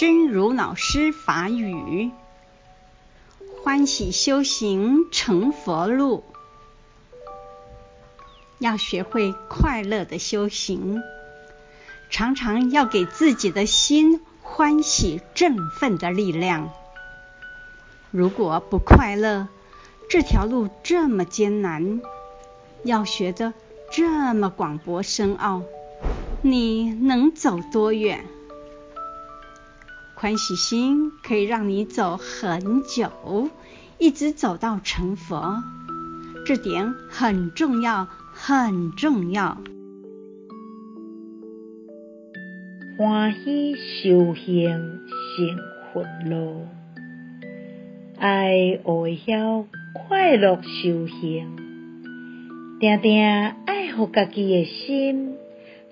真如老师法语，欢喜修行成佛路。要学会快乐的修行，常常要给自己的心欢喜振奋的力量。如果不快乐，这条路这么艰难，要学得这么广博深奥，你能走多远？欢喜心可以让你走很久，一直走到成佛，这点很重要，很重要。欢喜修行成佛路，爱学晓快乐修行，定定爱互家己的心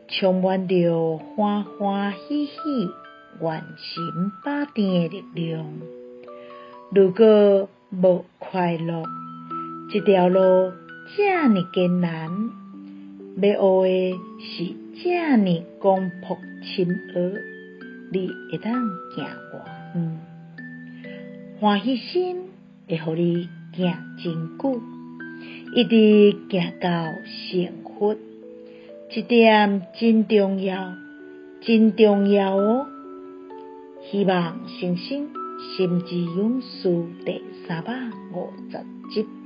充满着欢欢喜喜。愿行百定的力量。如果无快乐，这条路这么艰难，要学的是这么广博深奥，你会当行多远？欢喜心会互你行真久，一直行到幸福，这点真重要，真重要哦。希望星星心之勇士第三百五十集。